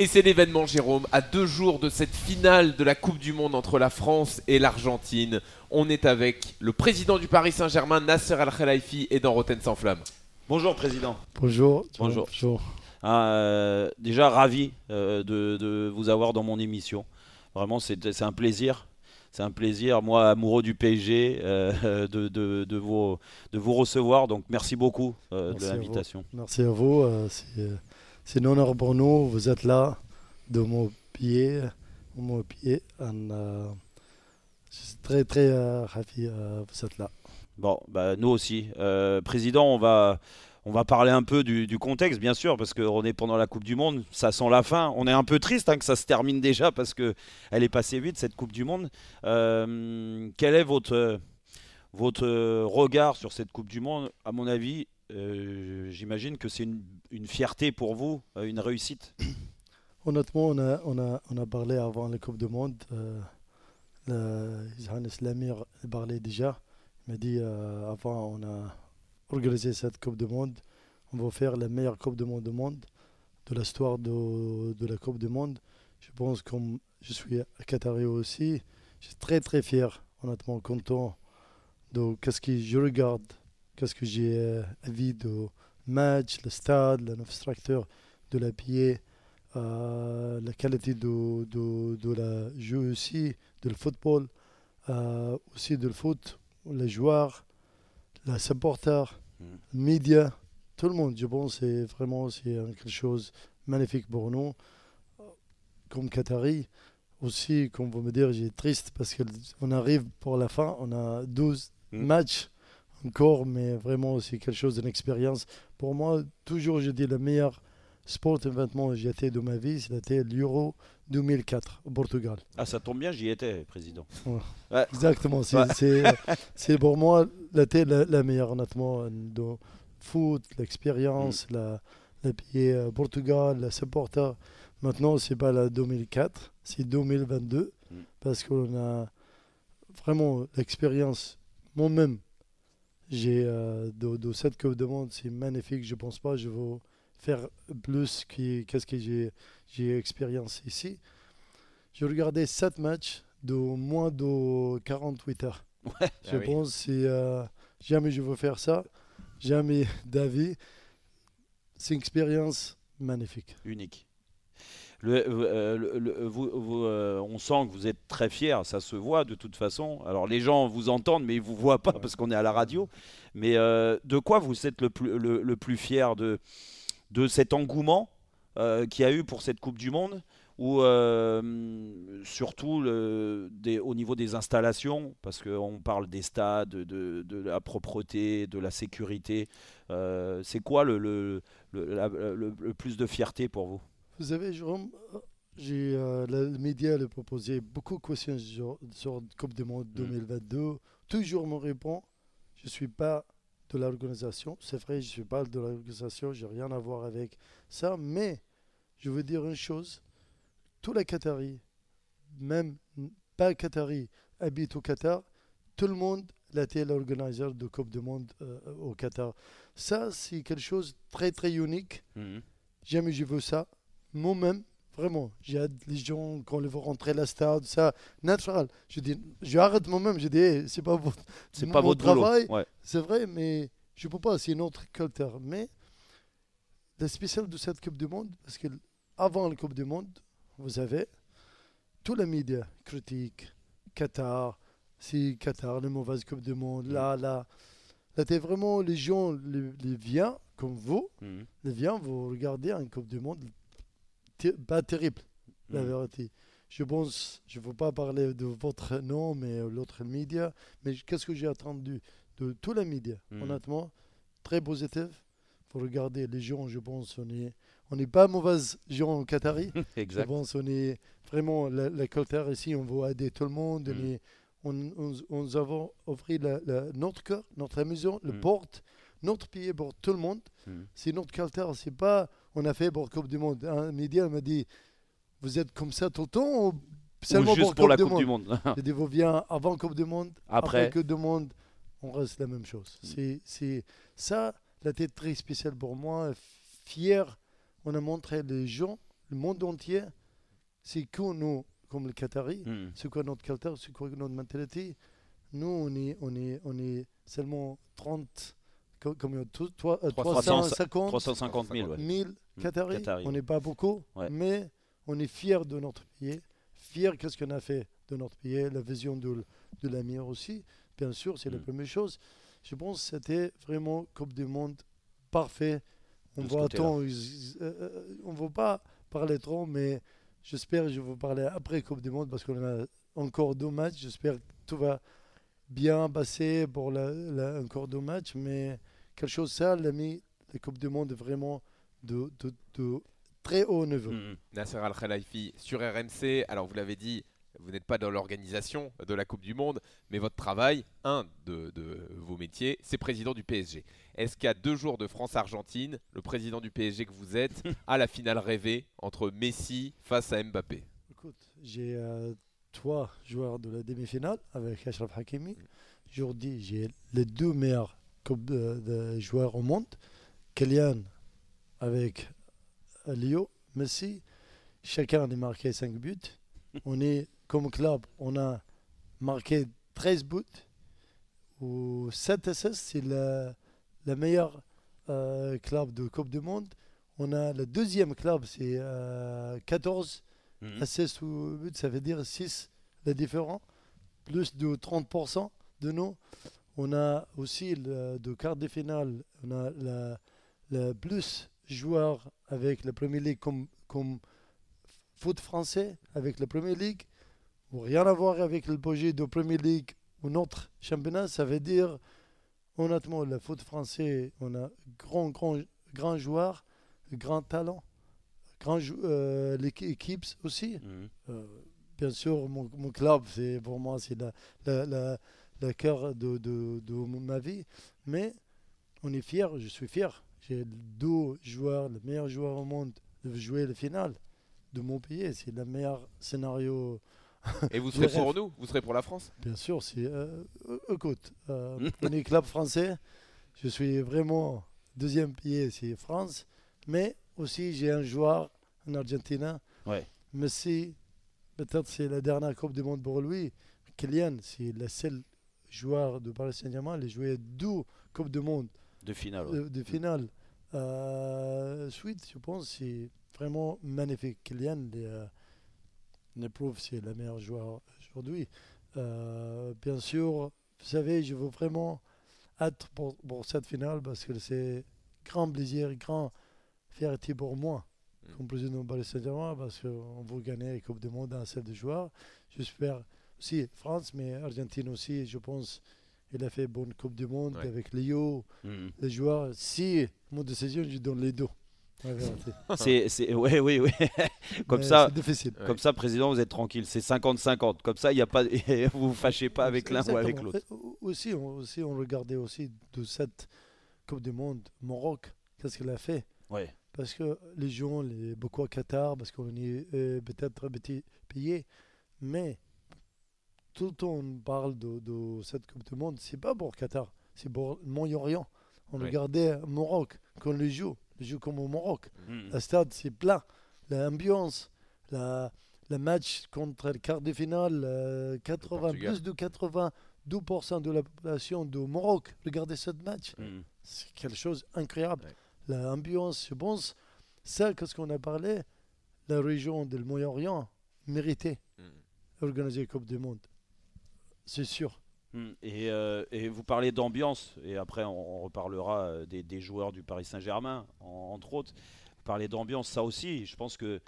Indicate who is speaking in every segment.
Speaker 1: Et c'est l'événement, Jérôme, à deux jours de cette finale de la Coupe du Monde entre la France et l'Argentine. On est avec le président du Paris Saint-Germain, Nasser Al-Khelaifi, et dans Roten sans flamme.
Speaker 2: Bonjour, président.
Speaker 3: Bonjour.
Speaker 2: Bonjour. Ah, euh, déjà, ravi euh, de, de vous avoir dans mon émission. Vraiment, c'est un plaisir. C'est un plaisir, moi, amoureux du PSG, euh, de, de- de vous, de vous recevoir. Donc, merci beaucoup euh, de l'invitation.
Speaker 3: Merci à vous. C'est, pour nous. Vous êtes là, de mon pied. Mon pied. Euh, je suis très, très euh, ravi euh, vous êtes là.
Speaker 2: Bon, bah, nous aussi. Euh, président, on va, on va parler un peu du, contexte, bien sûr, parce qu'on est pendant la Coupe du Monde. Ça sent la fin. On est un peu triste hein, que ça se termine déjà parce que elle est passée vite, cette Coupe du Monde. Quel est votre, votre regard sur cette Coupe du Monde À mon avis, euh, j'imagine que c'est une, fierté pour vous, euh, une réussite.
Speaker 3: Honnêtement, on a, on, a, on a parlé avant la Coupe du Monde. Euh, Lamir parlait déjà. Il m'a dit euh, avant, on a organisé cette Coupe du Monde. On va faire la meilleure Coupe du Monde du monde, de l'histoire de, de la Coupe du Monde. Je pense comme je suis à Qatari aussi, je suis très très fier, honnêtement content de qu'est-ce que je regarde, qu'est-ce que j'ai euh, vu de match, le stade, l'infrastructure de la pied. Euh, la qualité de, de, de la jeu aussi, de le football, euh, aussi de le foot, les joueurs, les supporters,
Speaker 2: Mm.
Speaker 3: les médias, tout le monde, je pense, c'est vraiment c'est quelque chose de magnifique pour nous. Comme Qatari, aussi, comme vous me dire, j'ai triste parce qu'on arrive pour la fin, on a 12
Speaker 2: Mm.
Speaker 3: matchs encore, mais vraiment, c'est quelque chose d'une expérience. Pour moi, toujours, je dis le meilleur sport événement que j'ai été de ma vie, c'était l'Euro 2004 au Portugal.
Speaker 2: Ah, ça tombe bien, j'y étais, président.
Speaker 3: Exactement, c'est
Speaker 2: Ouais.
Speaker 3: pour moi l'été la, la meilleure, honnêtement, de foot, l'expérience, la, la pied euh, Portugal, la supporter. Maintenant, c'est pas la 2004, c'est 2022,
Speaker 2: Mm.
Speaker 3: parce qu'on a vraiment l'expérience, moi-même, j'ai euh, de, de cette Coupe du Monde, c'est magnifique, je pense pas, je vais faire plus que qu'est-ce que j'ai j'ai expérience ici. J'ai regardé 7 matchs de moins de 48 heures.
Speaker 2: Ouais,
Speaker 3: Je
Speaker 2: ah oui.
Speaker 3: pense que euh, jamais je veux faire ça, jamais d'avis. C'est une expérience magnifique.
Speaker 2: unique. Le- euh, le- le- vous- vous, euh, on sent que vous êtes très fier, ça se voit de toute façon. Alors les gens vous entendent, mais ils vous voient pas
Speaker 3: Ouais.
Speaker 2: parce qu'on est à la radio. Mais euh, de quoi vous êtes le plus, le, le plus fier de, de cet engouement euh, qu'il y a eu pour cette Coupe du Monde ou euh, surtout le- des- au niveau des installations, parce qu'on parle des stades, de, de la propreté, de la sécurité. Euh, C'est quoi le, le, le- la- le- le plus de fierté pour vous?
Speaker 3: Vous savez, Jérôme, j'ai euh, le média a proposé beaucoup de questions sur, sur la Coupe du Monde 2022. Toujours me répond, je ne suis pas de l'organisation. C'est vrai, je ne suis pas de l'organisation, je n'ai rien à voir avec ça. Mais je veux dire une chose, tous les Qataris, même pas Qataris, habitent au Qatar, tout le monde a été l'organisateur de Coupe du Monde euh, au Qatar. Ça, c'est quelque chose de très, très unique. Jamais j'ai vu ça. Moi-même, vraiment, j'ai hâte les gens quand ils vont rentrer à la stade, ça, naturel. Je dis, je arrête moi-même, je dis, hey, c'est pas votre,
Speaker 2: C'est pas votre
Speaker 3: travail,
Speaker 2: Ouais.
Speaker 3: c'est vrai, mais je peux pas, c'est une autre culture. Mais le spécial de cette Coupe du Monde, parce que avant la Coupe du Monde, vous savez, tous les médias critiquent Qatar, c'est Qatar, les mauvaises Coupes du Monde, là, là. Là, t'es vraiment, les gens, les, les viens, comme vous,
Speaker 2: Mhm.
Speaker 3: les viens, vous regardez une Coupe du Monde, pas terrible, la
Speaker 2: Mhm.
Speaker 3: vérité. Je pense, je ne veux pas parler de votre nom, mais l'autre média, mais qu'est-ce que j'ai entendu de tous les médias,
Speaker 2: Mhm.
Speaker 3: honnêtement, très positif. Vous regardez les gens, je pense, on est, on n'est pas mauvais gens au Qatari. Je
Speaker 2: Exact.
Speaker 3: pense on est vraiment la, la culture ici, on veut aider tout le monde. On,
Speaker 2: Mm.
Speaker 3: est- on, on, on nous avons offert la- la- notre cœur, notre maison, le
Speaker 2: Mm.
Speaker 3: porte, notre pays pour tout le monde. C'est notre culture, c'est pas on a fait pour Coupe du Monde. Un média m'a dit vous êtes comme ça tout le temps ou
Speaker 2: Ou
Speaker 3: seulement
Speaker 2: juste pour la Coupe du Monde.
Speaker 3: J'ai dit vous venez avant Coupe du Monde,
Speaker 2: Après.
Speaker 3: Coupe du Monde, on reste la même chose. C'est c'est ça, la tête très spéciale pour moi, fier. On a montré les gens, le monde entier, c'est que nous, comme le Qatari,
Speaker 2: Mm.
Speaker 3: c'est quoi notre culture, c'est quoi notre mentalité. Nous, on est, on est, on est seulement 30, co- comme toi, toi, euh, 350
Speaker 2: 350 000, ouais.
Speaker 3: 1000 Qataris.
Speaker 2: Qataris,
Speaker 3: On n'est pas beaucoup,
Speaker 2: Ouais.
Speaker 3: mais on est fiers de notre pays, fiers qu'est-ce qu'on a fait de notre pays, la vision de, de l'Amir aussi. Bien sûr, c'est la
Speaker 2: Mm.
Speaker 3: première chose. Je pense que c'était vraiment Coupe du Monde parfait. On
Speaker 2: De ce
Speaker 3: va attendre, euh, euh, on ne va pas parler trop, mais j'espère que je vais vous parler après Coupe du Monde parce qu'on a encore deux matchs. J'espère que tout va bien passer pour la, la- encore deux matchs, mais quelque chose ça, l'ami, la Coupe du Monde vraiment de, de, de très haut niveau.
Speaker 2: Mm.
Speaker 1: Nasser Al-Khelaifi sur RMC. Alors, vous l'avez dit, vous n'êtes pas dans l'organisation de la Coupe du Monde, mais votre travail, un de, de vos métiers, c'est président du PSG. Est-ce qu'à deux jours de France-Argentine, le président du PSG que vous êtes a la finale rêvée entre Messi face à Mbappé?
Speaker 3: Écoute, j'ai euh, trois joueurs de la demi-finale avec Ashraf Hakimi. Aujourd'hui, j'ai les deux meilleurs coupes de, de joueurs au monde. Kylian avec Leo, Messi. Chacun a marqué 5 buts. On est, comme club, on a marqué 13 buts. Ou 7 assists, c'est la, la meilleure euh, club de Coupe du Monde. On a le deuxième club, c'est euh, 14
Speaker 2: Mm.
Speaker 3: assists ou buts, ça veut dire 6 les différents, plus de 30% de nous. On a aussi le, de quart de finale, on a la, le plus joueurs avec la Premier League comme, comme foot français, avec la Premier League, ou rien à voir avec le projet de Premier League ou notre championnat. Ça veut dire, honnêtement, le foot français, on a grand, grand, grand joueur, grand talent, grand euh, l'équipe aussi.
Speaker 2: Mm.
Speaker 3: Euh, bien sûr, mon, mon club, c'est pour moi, c'est la, la, la- le cœur de, de, de ma vie. Mais on est fiers, je suis fier. J'ai deux joueurs, le meilleur joueur au monde, de jouer la finale de mon pays. C'est le meilleur scénario.
Speaker 1: Et vous serez pour nous Vous serez pour la France?
Speaker 3: Bien sûr, c'est. euh, euh, écoute, euh, on est club français. Je suis vraiment deuxième pays, c'est France. Mais aussi, j'ai un joueur, un Argentin.
Speaker 2: Ouais.
Speaker 3: Messi, peut-être c'est la dernière Coupe du Monde pour lui. Kylian, c'est le seul joueur de Paris Saint-Germain. Il a joué deux Coupes du Monde
Speaker 2: De finale. ouais.
Speaker 3: de, de finale. Euh, suite, je pense, c'est vraiment magnifique. Kylian, il, euh, c'est le meilleur joueur aujourd'hui. Euh, bien sûr, vous savez, je veux vraiment être pour, pour cette finale parce que c'est grand plaisir, grand fierté pour moi
Speaker 1: Mm.
Speaker 3: comme président de Paris Saint-Germain parce qu'on veut gagner la Coupe du Monde dans celle de joueurs. J'espère France, mais Argentine aussi, je pense. Il a fait bonne Coupe du Monde
Speaker 1: Ouais.
Speaker 3: avec Léo,
Speaker 2: Mm.
Speaker 3: les joueurs. Si mon décision, je donne les deux.
Speaker 2: C'est, c'est, ouais, oui, oui. Comme
Speaker 3: Mais
Speaker 2: ça,
Speaker 3: C'est difficile.
Speaker 1: Ouais.
Speaker 2: comme ça, président, vous êtes tranquille. C'est 50-50. Comme ça, il y a pas, vous vous fâchez pas avec l'un ou avec l'autre.
Speaker 3: Aussi, on, aussi, on regardait aussi de cette Coupe du Monde, Maroc, qu'est-ce qu'elle a fait?
Speaker 2: Ouais.
Speaker 3: Parce que les gens, les, beaucoup à Qatar, parce qu'on est euh, peut-être petit payé, mais tout le temps on parle de, de cette Coupe du Monde, c'est pas pour Qatar, c'est pour le Moyen-Orient. On
Speaker 1: Oui.
Speaker 3: regardait Maroc quand les joue, les joue comme au Maroc.
Speaker 2: Mm.
Speaker 3: Le stade, c'est plein. L'ambiance, la, le match contre le quart de finale, euh, 80,
Speaker 1: Portugal.
Speaker 3: plus de 82% de la population du Maroc. Regardez ce match.
Speaker 2: Mm.
Speaker 3: C'est quelque chose d'incroyable.
Speaker 1: Ouais.
Speaker 3: L'ambiance, je pense, ça, qu'est-ce qu'on a parlé, la région du Moyen-Orient méritait
Speaker 1: Mm.
Speaker 3: d'organiser la Coupe du Monde. C'est sûr.
Speaker 2: Mm. Et, euh, et vous parlez d'ambiance, et après on, reparlera euh, des, joueurs du Paris Saint-Germain, en- entre autres. Vous parlez d'ambiance, ça aussi, je pense que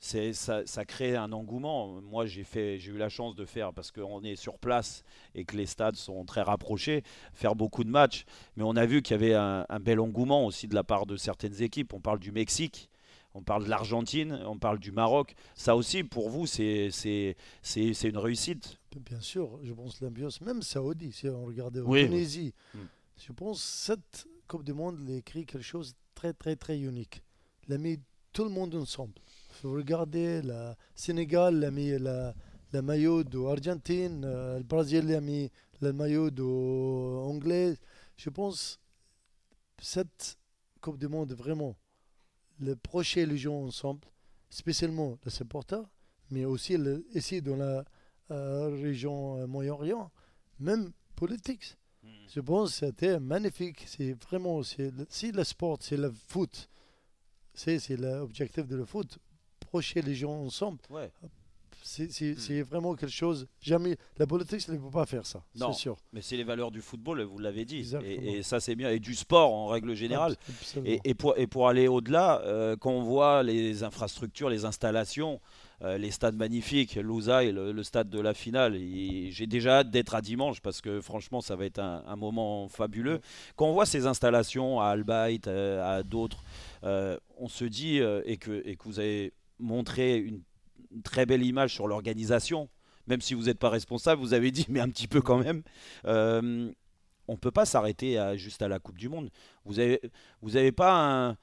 Speaker 2: ça, crée un engouement. Moi, j'ai, eu la chance de faire, parce qu'on est sur place et que les stades sont très rapprochés, faire beaucoup de matchs. Mais on a vu qu'il y avait un bel engouement aussi de la part de certaines équipes. On parle du Mexique. On parle de l'Argentine, on parle du Maroc. Ça aussi, pour vous, c'est, c'est, c'est, c'est une réussite.
Speaker 3: Bien sûr, je pense l'ambiance, même Saoudi, si on regardait en
Speaker 2: Oui.
Speaker 3: Tunisie,
Speaker 2: Mm.
Speaker 3: je pense cette Coupe du Monde elle écrit quelque chose de très très très unique. Elle a mis tout le monde ensemble. Il faut regarder le Sénégal, a mis la, le maillot de l'Argentine, euh, le Brésil il a mis le maillot de anglais. Je pense cette Coupe du Monde, vraiment, le procher les gens ensemble, spécialement les supporters, mais aussi le- ici dans la euh, région euh, Moyen-Orient, même politique.
Speaker 2: Hmm.
Speaker 3: Je pense que c'était magnifique. C'est vraiment, c'est le- si le sport, c'est le foot, c'est c'est l'objectif de le foot, procher les gens ensemble,
Speaker 2: Ouais.
Speaker 3: C'est
Speaker 2: Hmm.
Speaker 3: c'est vraiment quelque chose. Jamais, la politique ne peut pas faire ça,
Speaker 2: Non.
Speaker 3: c'est sûr.
Speaker 2: Mais c'est les valeurs du football, vous l'avez dit. Et, et ça, c'est bien. Et du sport en règle générale. Et, et pour, et pour aller au-delà, euh, quand on voit les infrastructures, les installations, euh, les stades magnifiques, Louzaï, le, le stade de la finale, et j'ai déjà hâte d'être à dimanche parce que franchement, ça va être un, un moment fabuleux. Quand on voit ces installations à Albaït, euh, à d'autres, euh, on se dit, et, que, et que vous avez montré une, une très belle image sur l'organisation, même si vous n'êtes pas responsable, vous avez dit, mais un petit peu quand même. Euh, on ne peut pas s'arrêter à- juste à la Coupe du Monde. Vous avez, vous avez pas un,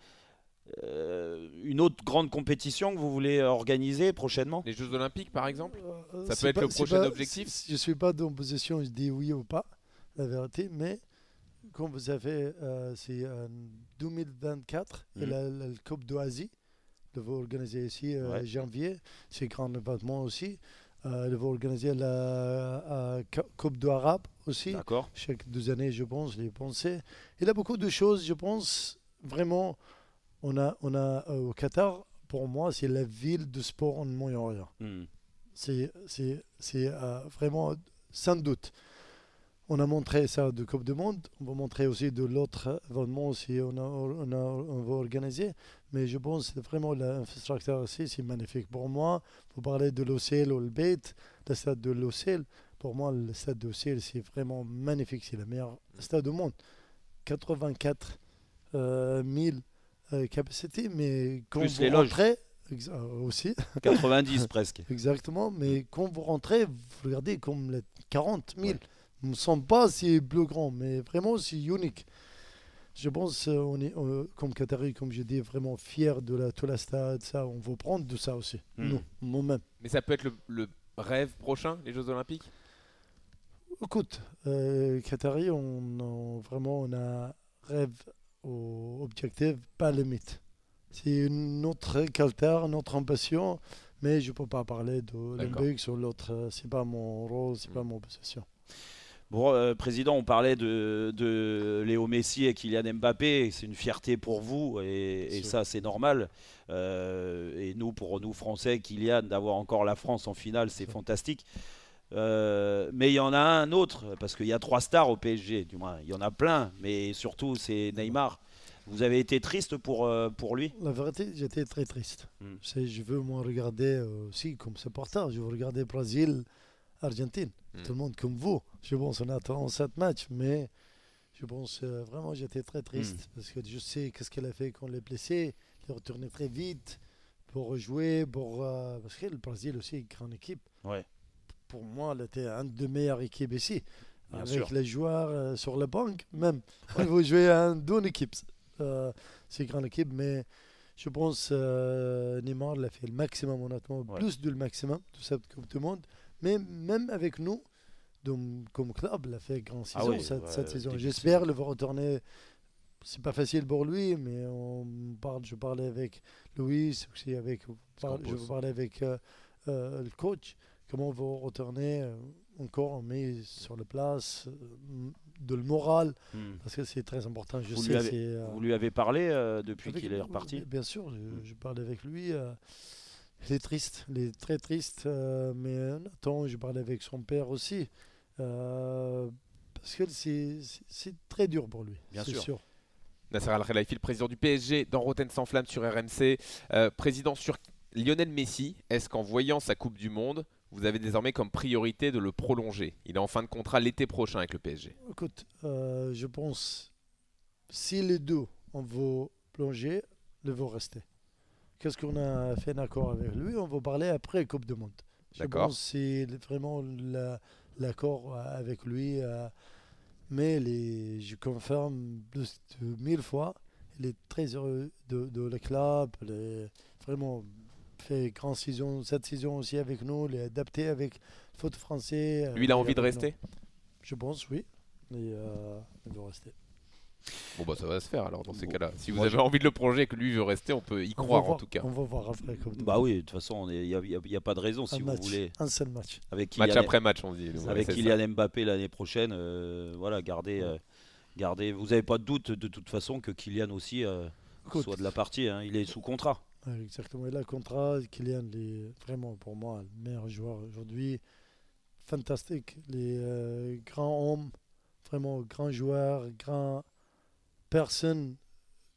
Speaker 2: euh, une autre grande compétition que vous voulez organiser prochainement?
Speaker 1: Les Jeux Olympiques, par exemple?
Speaker 3: Euh,
Speaker 1: Ça
Speaker 3: c'est
Speaker 1: peut être le prochain
Speaker 3: pas-
Speaker 1: objectif?
Speaker 3: Je ne suis pas dans position, je dis oui ou pas, la vérité, mais comme vous savez, euh, c'est en 2024, et
Speaker 2: Mhm.
Speaker 3: la, la Coupe d'Oasie, de vous organiser ici en
Speaker 2: Ouais.
Speaker 3: janvier, c'est grand événement aussi. Euh, de vous organiser la euh, Coupe d'Arabe aussi, chaque deux années, je pense, je l'ai pensé. Il y a beaucoup de choses, je pense, vraiment, on a, on a euh, au Qatar, pour moi, c'est la ville de sport en Moyen-Orient.
Speaker 2: Hmm.
Speaker 3: C'est euh, vraiment sans doute. On a montré ça de Coupe du Monde, on va montrer aussi de l'autre événement aussi, on, a, on, a, on va organiser. Mais je pense que vraiment l'infrastructure aussi, c'est magnifique. Pour moi, vous parlez de l'OCL ou le Beit, le stade de l'OCL. Pour moi, le stade de l'OCL, c'est vraiment magnifique. C'est le meilleur stade du monde. 84 euh, 000 euh, capacités, mais quand
Speaker 2: Plus
Speaker 3: vous
Speaker 2: les
Speaker 3: rentrez, euh, aussi,
Speaker 2: 90 presque.
Speaker 3: Exactement, mais quand vous rentrez, vous regardez comme les 40 000. Ne me semble pas si plus grand, mais vraiment c'est unique. Je pense euh, on est euh, comme Qatari, comme je dis, vraiment fier de la, tout la stade. Ça, on veut prendre de ça aussi.
Speaker 2: Hmm.
Speaker 3: Moi-même.
Speaker 1: Mais ça peut être le, le rêve prochain, les Jeux Olympiques?
Speaker 3: Écoute, euh, Qatari, on, on- vraiment on a rêve au objectif, pas limite. C'est notre caractère, notre ambition, mais je peux pas parler de l'Olympique sur l'autre. C'est pas mon rôle, c'est
Speaker 1: Hmm.
Speaker 3: pas mon possession.
Speaker 2: Bon, euh, Président, on parlait de, de Léo Messi et Kylian Mbappé. C'est une fierté pour vous et, ça, c'est normal. Euh, et nous, pour nous Français, Kylian, d'avoir encore la France en finale, c'est fantastique. Euh, mais il y en a un autre, parce qu'il y a trois stars au PSG, du moins. Il y en a plein, mais surtout, c'est Neymar. Vous avez été triste pour, pour lui?
Speaker 3: La vérité, j'étais très triste.
Speaker 2: Hmm.
Speaker 3: Je veux moi regarder aussi comme supporter. Je veux regarder Brésil, Argentine.
Speaker 1: Hmm.
Speaker 3: Tout le monde comme vous. Je pense on a 37 matchs, mais je pense euh, vraiment j'étais très triste
Speaker 2: Hmm.
Speaker 3: parce que je sais qu'est-ce qu'elle a fait quand elle est blessée. Elle est retournée très vite pour jouer, pour, euh, parce que le Brésil aussi est une grande équipe.
Speaker 2: Ouais.
Speaker 3: Pour moi, elle était une des meilleures équipes ici.
Speaker 2: Bien
Speaker 3: avec
Speaker 2: sûr.
Speaker 3: les joueurs euh, sur la banque, même. Va jouer à une équipe. Euh, c'est une grande équipe, mais je pense euh, Neymar l'a fait le maximum, honnêtement,
Speaker 2: Ouais.
Speaker 3: plus de le maximum de cette Coupe du Monde. Mais même avec nous, donc, comme club, il a fait grande
Speaker 2: Ah
Speaker 3: saison
Speaker 2: oui,
Speaker 3: cette,
Speaker 2: ouais,
Speaker 3: cette saison. J'espère qu'il va retourner. C'est pas facile pour lui, mais on parle, je parlais avec Louis, aussi avec, je parlais avec euh, euh, le coach, comment on va retourner euh, encore, on met sur la place de le moral,
Speaker 2: Hmm.
Speaker 3: parce que c'est très important. Je
Speaker 2: Vous
Speaker 3: sais,
Speaker 2: lui avez-
Speaker 3: euh,
Speaker 2: Vous lui avez parlé euh, depuis qu'il est reparti
Speaker 3: Bien sûr, je,
Speaker 2: Mm.
Speaker 3: je parlais avec lui. euh, il est triste, il est très triste, euh, mais en attendant, je parlais avec son père aussi. euh, parce que c'est très dur pour lui,
Speaker 2: Bien
Speaker 3: c'est
Speaker 2: sûr.
Speaker 3: sûr.
Speaker 1: Nasser Al-Khelaifi, le président du PSG, dans Rotten sans flamme sur RMC. Euh, président sur Lionel Messi, est-ce qu'en voyant sa Coupe du Monde, vous avez désormais comme priorité de le prolonger Il est en fin de contrat l'été prochain avec le PSG.
Speaker 3: Écoute, euh, je pense, si les deux on veut plonger, ils vont rester. Qu'est-ce qu'on a fait un accord avec lui? On va parler après Coupe du Monde. Je pense c'est vraiment la- l'accord avec lui. euh, mais les, je confirme plus de mille fois, il est très heureux de, de le club. Vraiment fait grande saison, cette saison aussi avec nous. Il est adapté avec le foot français.
Speaker 1: Lui, il a
Speaker 3: euh,
Speaker 1: envie de
Speaker 3: nous.
Speaker 1: rester
Speaker 3: Je pense, oui. Et, euh, il va rester.
Speaker 1: Bon bah ça va se faire alors dans ces
Speaker 2: Bon.
Speaker 1: cas-là. Si vous avez envie de le projet et que lui veut rester, on peut y croire en
Speaker 3: voir-
Speaker 1: tout cas.
Speaker 3: On va voir après. Du
Speaker 2: Bah oui, de toute façon, il n'y a, y a- y a pas de raison si
Speaker 3: un
Speaker 2: vous
Speaker 3: match,
Speaker 2: voulez.
Speaker 3: un seul match.
Speaker 2: Avec
Speaker 1: Match
Speaker 2: Kylian,
Speaker 1: après match on dit.
Speaker 2: Avec
Speaker 1: ça.
Speaker 2: Kylian Mbappé l'année prochaine, euh, voilà, gardez, euh, gardez. Vous n'avez pas de doute de toute façon que Kylian aussi euh, soit de la partie. hein, il est sous contrat.
Speaker 3: Exactement. Et là, contrat, Kylian est vraiment pour moi le meilleur joueur aujourd'hui. Fantastique. Les euh, grands hommes, vraiment grands joueurs, grands personnes.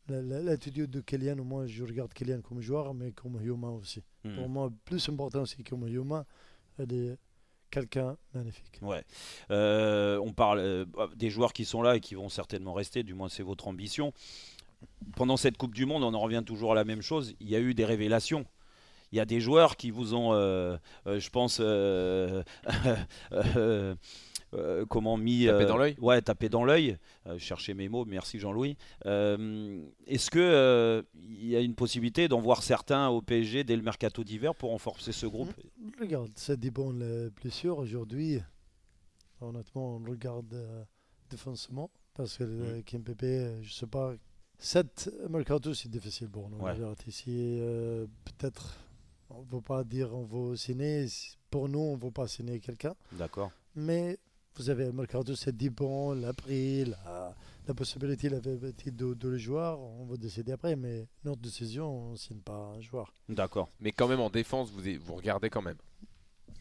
Speaker 3: La- la- L'attitude de Kylian, moi je regarde Kylian comme joueur, mais comme humain aussi.
Speaker 2: Hmm.
Speaker 3: Pour moi, plus important aussi comme humain, elle est quelqu'un magnifique.
Speaker 2: Ouais. Euh, on parle euh, des joueurs qui sont là et qui vont certainement rester, du moins c'est votre ambition. Pendant cette Coupe du Monde, on en revient toujours à la même chose. Il y a eu des révélations. Il y a des joueurs qui vous ont, euh, euh, je pense, euh, euh, euh, comment mis
Speaker 1: Tapé
Speaker 2: euh,
Speaker 1: dans l'œil
Speaker 2: Ouais, tapé dans l'œil. Euh, cherchais mes mots. Merci Jean-Louis. Euh, Est-ce que euh, il y a une possibilité d'en voir certains au PSG dès le mercato d'hiver pour renforcer ce groupe?
Speaker 3: Regarde, ça dépend les blessures. Aujourd'hui, honnêtement, on regarde euh, défensivement parce que
Speaker 2: Mm.
Speaker 3: le Kimpembe, euh, je sais pas. Cette mercato, c'est difficile pour nous.
Speaker 2: Ouais.
Speaker 3: Ici, euh, peut-être, on ne veut pas dire on veut signer. Pour nous, on ne veut pas signer quelqu'un.
Speaker 2: D'accord.
Speaker 3: Mais vous avez le mercato, c'est le prix, la, la possibilité, la visibilité de, de le joueur. On va décider après. Mais notre décision, on ne signe pas un joueur.
Speaker 2: D'accord.
Speaker 1: Mais quand même en défense, vous, vous regardez quand même.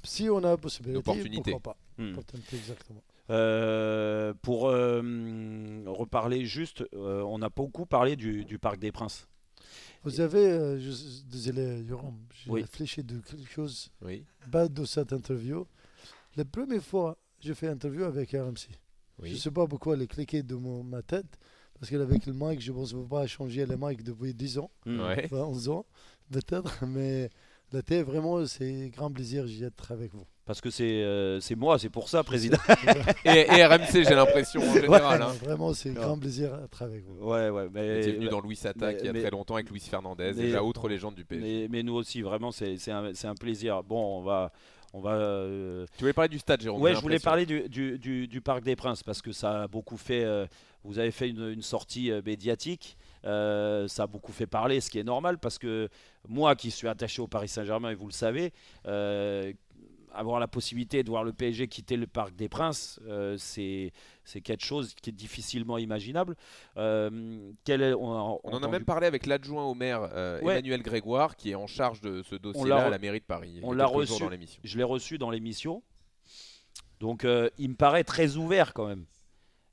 Speaker 3: Si on a la possibilité, pourquoi pas
Speaker 2: Hmm.
Speaker 3: Opportunité, exactement.
Speaker 2: Euh, pour euh, reparler juste, euh, on a beaucoup parlé du, du Parc des Princes.
Speaker 3: Vous avez, euh, je- désolé, Jérôme, j'ai
Speaker 2: Oui.
Speaker 3: réfléchi de quelque chose
Speaker 1: Oui.
Speaker 3: bad de cette interview. La première fois, j'ai fait interview avec RMC. Je ne sais pas pourquoi elle est cliquée de mon, ma tête, parce qu'avec le mic, je pense ne pas changer le mic depuis 10 ans,
Speaker 2: Hmm.
Speaker 1: Ouais.
Speaker 3: enfin 11 ans, peut-être, mais la tête, vraiment, c'est grand plaisir d'être avec vous.
Speaker 2: Parce que c'est euh, c'est moi, c'est pour ça, président.
Speaker 1: Et, et RMC, j'ai l'impression en général. hein.
Speaker 3: Vraiment, c'est
Speaker 2: Non.
Speaker 3: grand plaisir d'être avec vous.
Speaker 2: Ouais, ouais.
Speaker 1: Vous
Speaker 2: Mais,
Speaker 1: étiez venu dans Louis Attaque il y a
Speaker 2: mais-
Speaker 1: très longtemps avec Luis Fernandez,
Speaker 2: mais-
Speaker 1: déjà autre légende du PSG.
Speaker 2: mais, mais nous aussi, vraiment, c'est c'est un, un plaisir. Bon, on va. On va euh,
Speaker 1: Tu voulais parler du stade, Jérôme
Speaker 2: Ouais,
Speaker 1: j'ai
Speaker 2: je voulais parler du, du, du- du Parc des Princes parce que ça a beaucoup fait. euh, vous avez fait une, une sortie euh, médiatique. euh, ça a beaucoup fait parler, ce qui est normal parce que moi qui suis attaché au Paris Saint-Germain, et vous le savez, euh, avoir la possibilité de voir le PSG quitter le Parc des Princes, euh, c'est quelque chose qui est difficilement imaginable. Euh, quel est- on, a
Speaker 1: On en a même parlé avec l'adjoint au maire euh,
Speaker 2: Ouais.
Speaker 1: Emmanuel Grégoire qui est en charge de ce dossier-là à la mairie de Paris.
Speaker 2: on l'a reçu.
Speaker 1: dans l'émission.
Speaker 2: Je l'ai reçu dans l'émission. Donc il me paraît très ouvert quand même.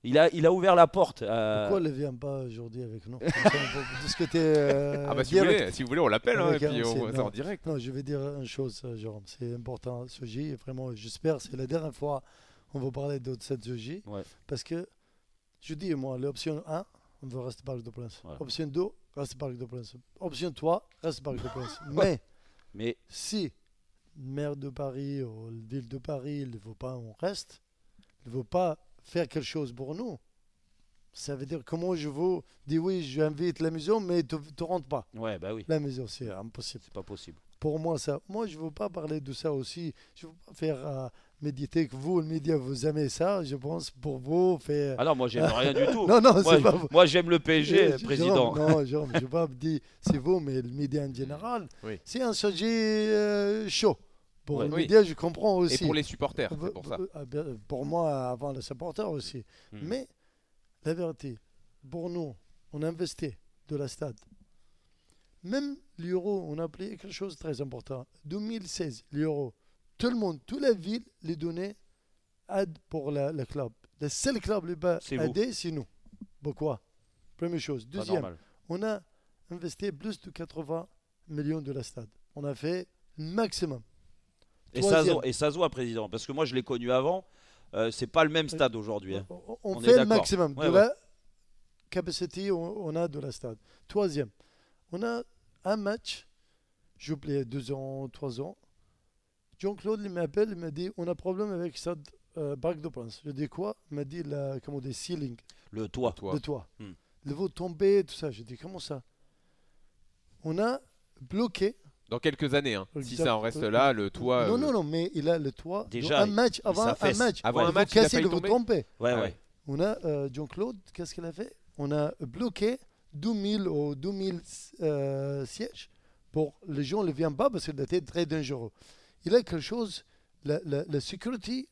Speaker 2: Il a, il a ouvert la porte. à-
Speaker 3: Pourquoi elle ne vient pas aujourd'hui avec nous Comme ça, On peut discuter. euh,
Speaker 1: Ah bah si vous, voulez, si vous voulez, on l'appelle hein, et puis on voit ça en direct.
Speaker 3: Non, je vais dire une chose, euh, Jérôme. C'est important, ce Vraiment, j'espère c'est la dernière fois on va parler de cette J.
Speaker 2: Ouais.
Speaker 3: Parce que, je dis, moi, l'option 1, on veut rester Parc de Prince.
Speaker 2: Ouais.
Speaker 3: Option 2, reste Parc de Prince. Option 3, reste Parc de Prince. Mais,
Speaker 2: Mais
Speaker 3: si le maire de Paris ou la ville de Paris ne veut pas on reste, ne veut pas faire quelque chose pour nous, ça veut dire comment je veux dire oui, j'invite la maison, mais tu ne rentres pas.
Speaker 2: ouais, bah oui,
Speaker 3: La maison, c'est impossible
Speaker 2: c'est pas possible.
Speaker 3: pour moi ça. Moi, je ne veux pas parler de ça aussi. Je ne veux pas faire euh, méditer que vous, le média, vous aimez ça. Je pense pour vous faire.
Speaker 2: Ah non, moi j'aime rien du tout.
Speaker 3: non, non,
Speaker 2: moi,
Speaker 3: c'est pas vous.
Speaker 2: moi, j'aime le PSG,
Speaker 3: Eh,
Speaker 2: président.
Speaker 3: Non, je ne veux pas dire c'est vous, mais le média en général,
Speaker 1: Oui.
Speaker 3: c'est un sujet euh, chaud. Pour
Speaker 2: Ouais.
Speaker 3: le
Speaker 1: Oui.
Speaker 3: je comprends aussi.
Speaker 1: Et pour les supporters,
Speaker 3: Euh,
Speaker 1: c'est pour ça.
Speaker 3: euh, bien, Pour moi, avant les supporters aussi.
Speaker 2: Hmm.
Speaker 3: Mais la vérité, pour nous, on investit de la stade. Même l'euro, on a payé quelque chose de très important. 2016, l'euro, tout le monde, toute la ville, les donnait aide pour le club. Le seul club qui va aider, c'est nous. Pourquoi? Première chose. Deuxième, on a investi plus de 80 millions de la stade. On a fait le maximum.
Speaker 2: Et ça, se
Speaker 3: Troisième.
Speaker 2: voit- et se voit, président, parce que moi je l'ai connu avant. Euh, c'est pas le même stade aujourd'hui. hein.
Speaker 3: On, on
Speaker 2: On est
Speaker 3: fait le maximum
Speaker 2: Ouais,
Speaker 3: de
Speaker 2: ouais.
Speaker 3: la capacité on, on a de la stade. Troisième, on a un match, j'ai oublié deux ans, trois ans. Jean-Claude il m'appelle, il m'a dit on a problème avec stade euh, Parc de Prince. Je dis quoi? Il m'a dit la, comment des ceiling,
Speaker 2: Le toit.
Speaker 1: Toi.
Speaker 3: le toit.
Speaker 2: Hmm.
Speaker 3: Le veau tombé, tout ça. Je dis comment ça? On a bloqué.
Speaker 1: Dans quelques années, hein. si ça en reste là, le toit.
Speaker 3: non,
Speaker 1: euh,
Speaker 3: non, non, mais il a le toit.
Speaker 2: Déjà,
Speaker 3: un match avant un match.
Speaker 1: Avant un
Speaker 3: faut
Speaker 1: match, il tomber
Speaker 3: tombé.
Speaker 2: Ouais,
Speaker 1: Ah
Speaker 2: ouais.
Speaker 3: On a euh, Jean-Claude, qu'est-ce qu'il a fait? On a bloqué 2000 ou 2000 euh, sièges pour les gens ne viennent pas parce que c'était très dangereux. Il y a quelque chose, la, la, la sécurité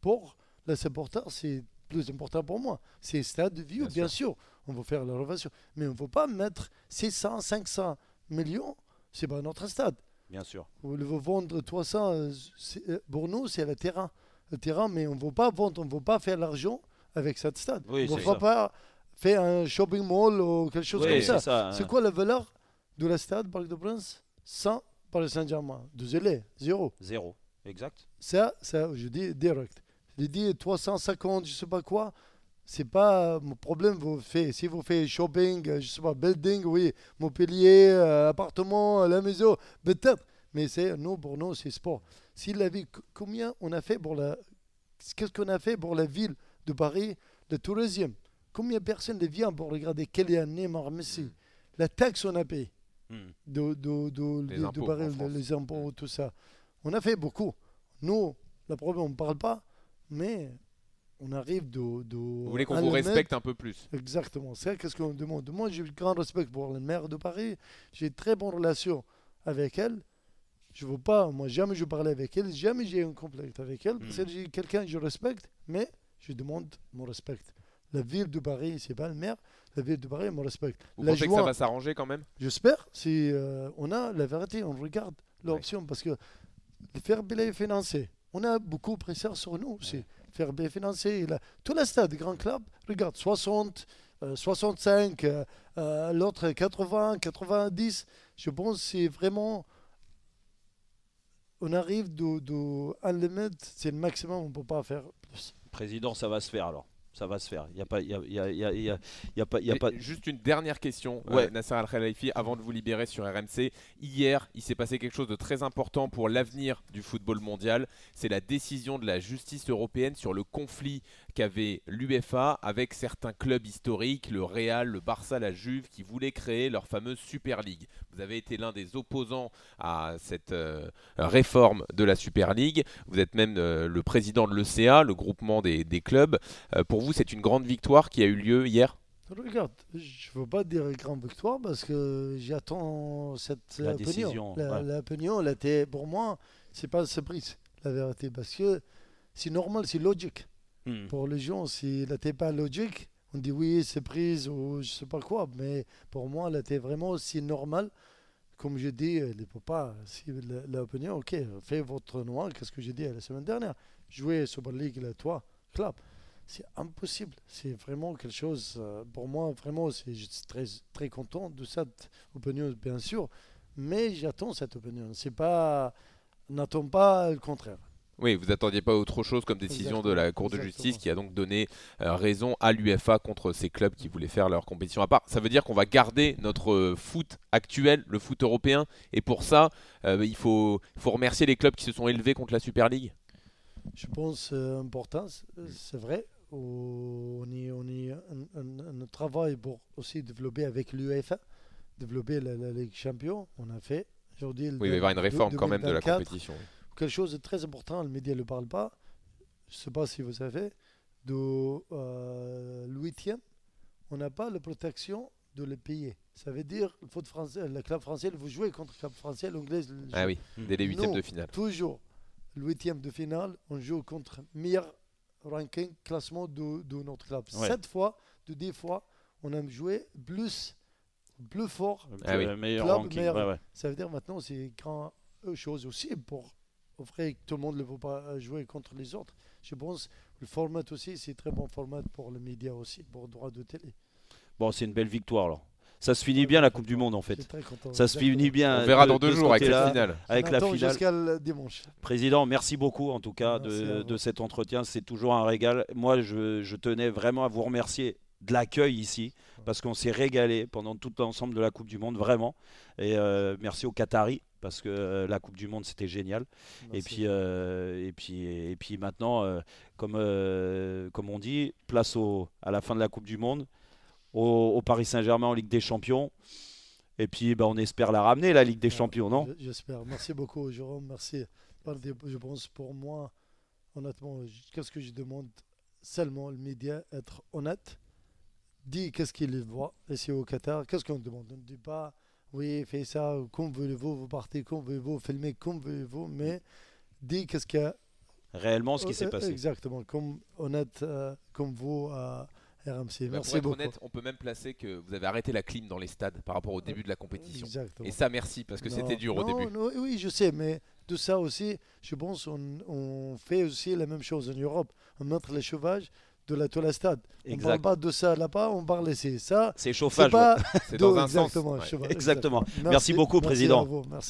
Speaker 3: pour les supporters, c'est plus important pour moi. C'est stade de vie,
Speaker 1: Bien
Speaker 3: bien, sûr. On va faire la rénovation. Mais on ne veut pas mettre 600, 500 millions, c'est pas notre stade.
Speaker 2: Bien sûr.
Speaker 3: On veut vendre 300, euh, pour nous, c'est le terrain. Le terrain, mais on ne veut pas vendre, on ne veut pas faire l'argent avec cette stade.
Speaker 2: Oui,
Speaker 3: on ne
Speaker 2: ça.
Speaker 3: pas faire un shopping mall ou quelque chose
Speaker 2: Oui,
Speaker 3: comme ça.
Speaker 2: ça.
Speaker 3: C'est
Speaker 2: hein.
Speaker 3: quoi la valeur de la stade Parc de Prince sans Paris Saint-Germain? Désolé, zéro.
Speaker 2: Zéro. Exact.
Speaker 3: Ça, ça, je dis direct. Je dis 350, je sais pas quoi. C'est pas mon problème. Vous faites, si vous faites shopping, euh, je sais pas, building, oui, Montpellier, euh, appartement, la maison, peut-être. Mais c'est nous pour nous, c'est sport. Si la vie, c- combien on a fait pour la, qu'est-ce qu'on a fait pour la ville de Paris, le tourisme? Combien de personnes viennent pour regarder Kylian, Neymar, Messi? La taxe on a payé
Speaker 2: Hmm.
Speaker 3: de, de, de,
Speaker 1: Les impôts
Speaker 3: Paris, les impôts, tout ça. On a fait beaucoup. Nous, le problème, on ne parle pas, mais on arrive de. de
Speaker 1: Vous voulez qu'on vous respecte un peu plus
Speaker 3: Exactement. C'est qu'est-ce qu'on demande? Moi, j'ai grand respect pour le maire de Paris. J'ai une très bonne relation avec elle. Je veux pas, moi, jamais je parlais avec elle, jamais j'ai un complexe avec elle. Parce
Speaker 2: Mm.
Speaker 3: que j'ai quelqu'un que je respecte, mais je demande mon respect. La ville de Paris, c'est pas le maire. La ville de Paris me respecte.
Speaker 1: Vous
Speaker 3: La
Speaker 1: pensez que ça va s'arranger quand même?
Speaker 3: J'espère, si euh, on a la vérité, on regarde l'option parce que le fair play financier, on a beaucoup de pression sur nous aussi. Fair play financier, il a- tout le stade, grand club, regarde, 60, euh, 65, euh, euh, l'autre 80, 90. Je pense que c'est vraiment. On arrive de un limite, c'est le maximum, on ne peut pas faire plus.
Speaker 2: Président, ça va se faire alors. Ça va se faire. Il n'y a pas. Il y a, il y a- il y a- il y a- il y a pas. il y a
Speaker 1: Mais
Speaker 2: pas...
Speaker 1: Juste une dernière question, euh. Nasser Al-Khelaifi, avant de vous libérer sur RMC. Hier, il s'est passé quelque chose de très important pour l'avenir du football mondial. C'est la décision de la justice européenne sur le conflit qu'avait l'UEFA avec certains clubs historiques, le Real, le Barça, la Juve, qui voulaient créer leur fameuse Super League. Vous avez été l'un des opposants à cette euh, réforme de la Super League. Vous êtes même euh, le président de l'ECA, le groupement des, des clubs. Euh, pour vous, c'est une grande victoire qui a eu lieu hier?
Speaker 3: Regarde, je ne veux pas dire grande victoire parce que j'attends cette
Speaker 2: La
Speaker 3: opinion.
Speaker 2: décision,
Speaker 3: La-
Speaker 2: ouais.
Speaker 3: L'opinion, elle était, pour moi, c'est pas une surprise, la vérité, parce que c'est normal, c'est logique.
Speaker 2: Hmm.
Speaker 3: Pour les gens, si elle n'était pas logique, on dit oui, c'est prise ou je sais pas quoi, mais pour moi, elle était vraiment aussi normale. Comme je dis, elle ne peut pas, si la- l'opinion, ok, faites votre noir, qu'est-ce que j'ai dit la semaine dernière? Jouer Super League, là, toi, club. C'est impossible. C'est vraiment quelque chose, euh, pour moi, vraiment, c'est- je suis très, très content de cette opinion, bien sûr, mais j'attends cette opinion. C'est pas, n'attends pas le contraire.
Speaker 1: Oui, vous attendiez pas autre chose comme décision de la Cour de
Speaker 3: Exactement.
Speaker 1: justice qui a donc donné euh, raison à l'UFA contre ces clubs qui voulaient faire leur compétition à part. Ça veut dire qu'on va garder notre euh, foot actuel, le foot européen, et pour ça, euh, il faut, remercier les clubs qui se sont élevés contre la Super League.
Speaker 3: Je pense important, c'est- vrai. On est, on est un, un- un travail pour aussi développer avec l'UEFA, développer la, la Ligue Champion. On a fait aujourd'hui.
Speaker 1: Oui, il va y avoir une réforme quand même de la
Speaker 3: 2024.
Speaker 1: compétition.
Speaker 3: Quelque chose de très important, le média ne le parle pas. Je ne sais pas si vous savez, de euh, le huitième, on n'a pas la protection de le payer. Ça veut dire le foot français, le club français, vous jouez contre le club français, l'anglais. le
Speaker 1: Ah
Speaker 3: joue.
Speaker 1: oui, dès les huitièmes de finale.
Speaker 3: Toujours, le huitième de finale, on joue contre meilleur ranking, classement de, de notre club.
Speaker 2: Ouais.
Speaker 3: Sept fois, de dix fois, on a joué plus, plus fort.
Speaker 1: Ah oui.
Speaker 2: Le meilleur
Speaker 3: Club,
Speaker 2: ranking.
Speaker 3: meilleur-
Speaker 2: ouais, ouais.
Speaker 3: Ça veut dire maintenant, c'est grand chose aussi pour offrir que tout le monde ne peut pas jouer contre les autres. Je pense le format aussi, c'est très bon format pour les médias aussi, pour le droit de télé.
Speaker 2: Bon, c'est une belle victoire alors. Ça se finit bien la Coupe du Monde en fait.
Speaker 3: très content.
Speaker 2: Ça se finit bien.
Speaker 1: On verra
Speaker 2: de-
Speaker 1: dans
Speaker 2: de
Speaker 1: deux jours avec la finale.
Speaker 2: Avec
Speaker 3: On
Speaker 2: la finale.
Speaker 3: jusqu'à dimanche.
Speaker 2: Président, merci beaucoup en tout cas de, de cet entretien. C'est toujours un régal. Moi, je, je tenais vraiment à vous remercier de l'accueil ici parce qu'on s'est régalé pendant tout l'ensemble de la Coupe du Monde, vraiment. Et euh, merci aux Qataris parce que euh, la Coupe du Monde c'était génial. Et
Speaker 3: Merci.
Speaker 2: puis, euh, et puis, et puis maintenant, comme, comme on dit, place au, à la fin de la Coupe du Monde, au, au Paris Saint-Germain en Ligue des Champions. Et puis, bah, on espère la ramener, la Ligue des
Speaker 3: Ouais,
Speaker 2: Champions, non?
Speaker 3: je- J'espère. Merci beaucoup, Jérôme. Merci. Je pense pour moi, honnêtement, qu'est-ce que je demande Seulement le média, être honnête, dit qu'est-ce qu'il voit ici au Qatar? Qu'est-ce qu'on demande? On ne dit pas, oui, faites ça comme voulez-vous, vous partez comme voulez-vous, filmez comme voulez-vous, mais dit qu'est-ce qu'il y a?
Speaker 2: Réellement, ce qui
Speaker 3: Euh,
Speaker 2: s'est
Speaker 3: euh,
Speaker 2: passé.
Speaker 3: Exactement, comme honnête, euh, comme vous à RMC.
Speaker 1: Bah,
Speaker 3: Merci
Speaker 1: pour être
Speaker 3: beaucoup.
Speaker 1: honnête, on peut même placer que vous avez arrêté la clim dans les stades par rapport au début de la compétition.
Speaker 3: Exactement.
Speaker 1: Et ça, merci, parce que c'était dur au début.
Speaker 3: non, oui, je sais, mais tout ça aussi, je pense on, on fait aussi la même chose en Europe. On montre les chauvages de la tout la stade. On
Speaker 2: Exact.
Speaker 3: parle pas de ça là-bas, on parle ici. Ça,
Speaker 2: C'est
Speaker 3: c'est
Speaker 2: chauffage.
Speaker 1: C'est dans un sens.
Speaker 3: exactement.
Speaker 1: ouais.
Speaker 3: cheval,
Speaker 2: Exactement.
Speaker 3: exactement.
Speaker 2: Merci beaucoup,
Speaker 3: merci
Speaker 2: Président.
Speaker 3: à vous, Merci.